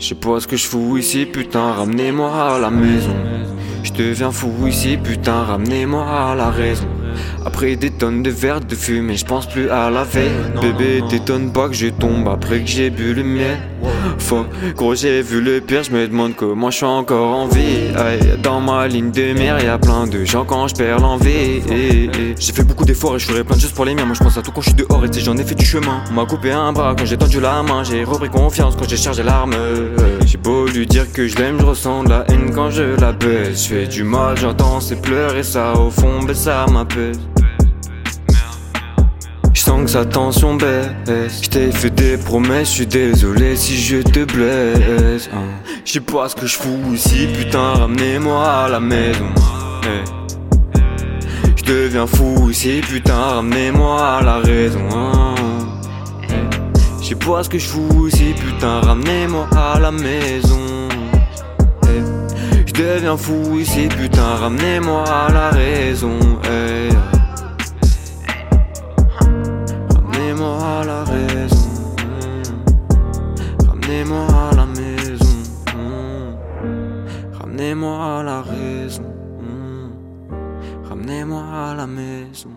Je sais pas ce que je fous ici, putain, ramenez-moi à la maison. Je deviens fou ici, putain, ramenez-moi à la raison. Après des tonnes de verre de fumée, je pense plus à la veille. Bébé, t'étonne pas que je tombe après que j'ai bu le miel. Fuck, gros, j'ai vu le pire, je me demande comment je suis encore en vie. Dans ma ligne de mer, y a plein de gens quand je perds l'envie. J'ai fait beaucoup d'efforts et je ferai plein de choses pour les miens. Moi, je pense à tout quand je suis dehors et j'en ai fait du chemin. On m'a coupé un bras quand j'ai tendu la main, j'ai repris confiance quand j'ai chargé l'arme. J'ai beau lui dire que je l'aime, je ressens de la haine quand je la baisse. Je fais du mal, j'entends ses pleurs et ça au fond, ben ça m'apaise. Je sens que sa tension baisse. Je t'ai fait des promesses, je suis désolé si je te blesse. Hein. Je sais pas ce que je fous ici, putain, ramenez-moi à la maison. Je deviens fou ici, putain, ramenez-moi à la raison. Hein. Je sais pas ce que je fous ici, putain, ramenez-moi à la maison. Je deviens fou ici, putain, ramenez-moi à la raison. Ramenez-moi à la maison. Ramenez-moi à la raison. Ramenez-moi à la maison.